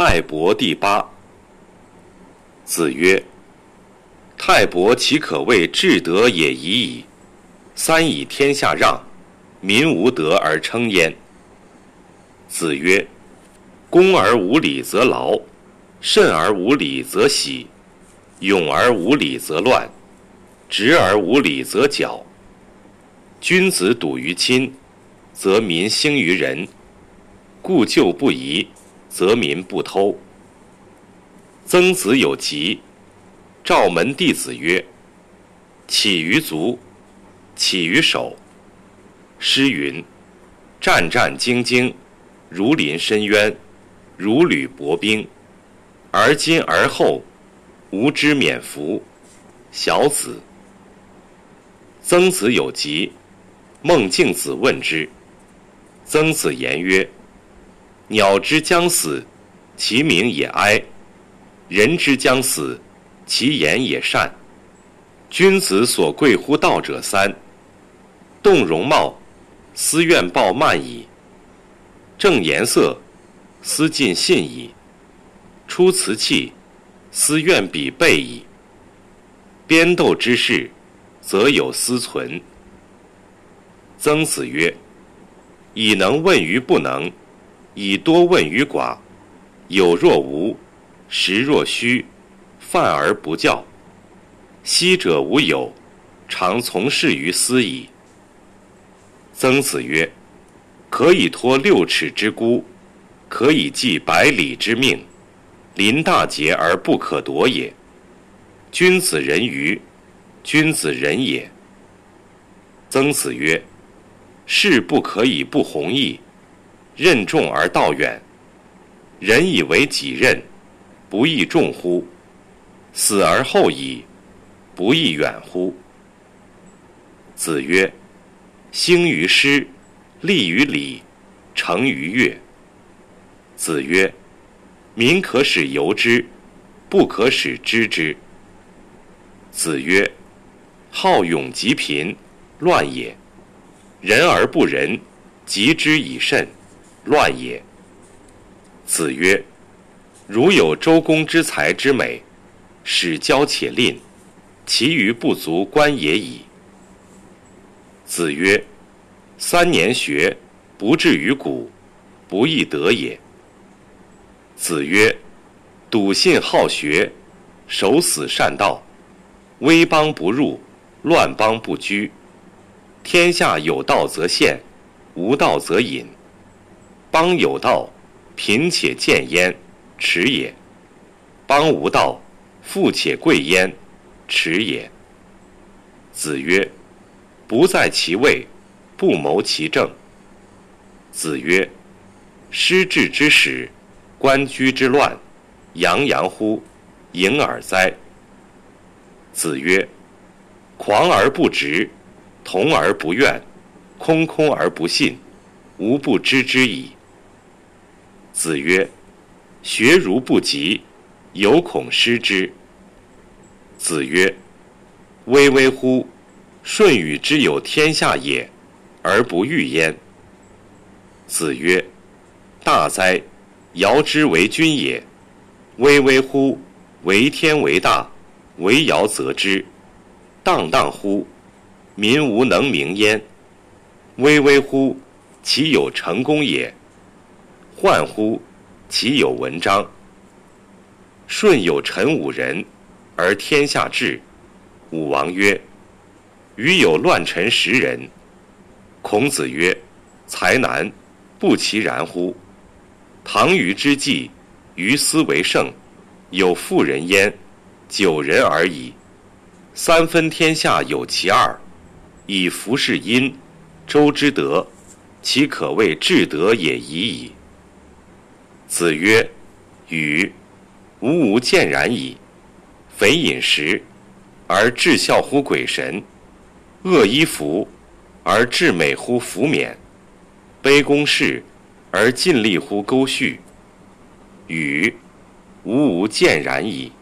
泰伯第八。子曰：“泰伯其可谓至德也已矣。三以天下让，民无德而称焉。”子曰：“恭而无礼则劳，慎而无礼则喜，勇而无礼则乱，直而无礼则绞。君子笃于亲，则民兴于仁；故旧不移。”则民不偷。曾子有疾，召门弟子曰：“起于足，起于手。”诗云：“战战兢兢，如临深渊，如履薄冰。而今而后，吾之免服。”小子。曾子有疾，孟敬子问之。曾子言曰。鸟之将死，其鸣也哀；人之将死，其言也善。君子所贵乎道者三：动容貌，思愿暴慢矣；正颜色，思尽信矣；出辞器，思愿比备矣。边斗之事，则有思存。曾子曰：“以能问于不能。”以多问于寡，有若无，实若虚，犯而不教。昔者无有，常从事于斯矣。曾子曰：“可以托六尺之孤，可以寄百里之命，临大节而不可夺也。君子人于，君子人也。”曾子曰：“事不可以不弘毅。”任重而道远，人以为己任，不亦重乎？死而后已，不亦远乎？子曰：“兴于诗，立于礼，成于乐。”子曰：“民可使由之，不可使知之。”子曰：“好勇及贫，乱也；仁而不仁，及之以慎。”乱也。子曰：“如有周公之才之美，使骄且吝，其余不足观也已。”子曰：“三年学，不至于古，不亦得也。”子曰：“笃信好学，守死善道，威邦不入，乱邦不居。天下有道则现，无道则隐。”邦有道，贫且贱焉，耻也；邦无道，富且贵焉，耻也。子曰：“不在其位，不谋其政。”子曰：“失志之始，官居之乱，洋洋乎，盈耳哉！”子曰：“狂而不直，同而不怨，空空而不信，无不知之矣。”子曰：“学如不及，犹恐失之。”子曰：“巍巍乎！舜禹之有天下也，而不欲焉。”子曰：“大哉！尧之为君也。巍巍乎！为天为大，为尧则之。荡荡乎！民无能名焉。巍巍乎！其有成功也。”患乎？其有文章？舜有臣五人，而天下治。武王曰：“余有乱臣十人。”孔子曰：“才难，不其然乎？唐虞之际，于斯为盛，有妇人焉，九人而已。三分天下有其二，以服事殷，周之德，其可谓至德也已矣。”子曰：“与吾无见然矣。匪饮食，而至孝乎鬼神；恶衣服，而至美乎服冕；卑躬事，而尽力乎沟序。与吾无见然矣。”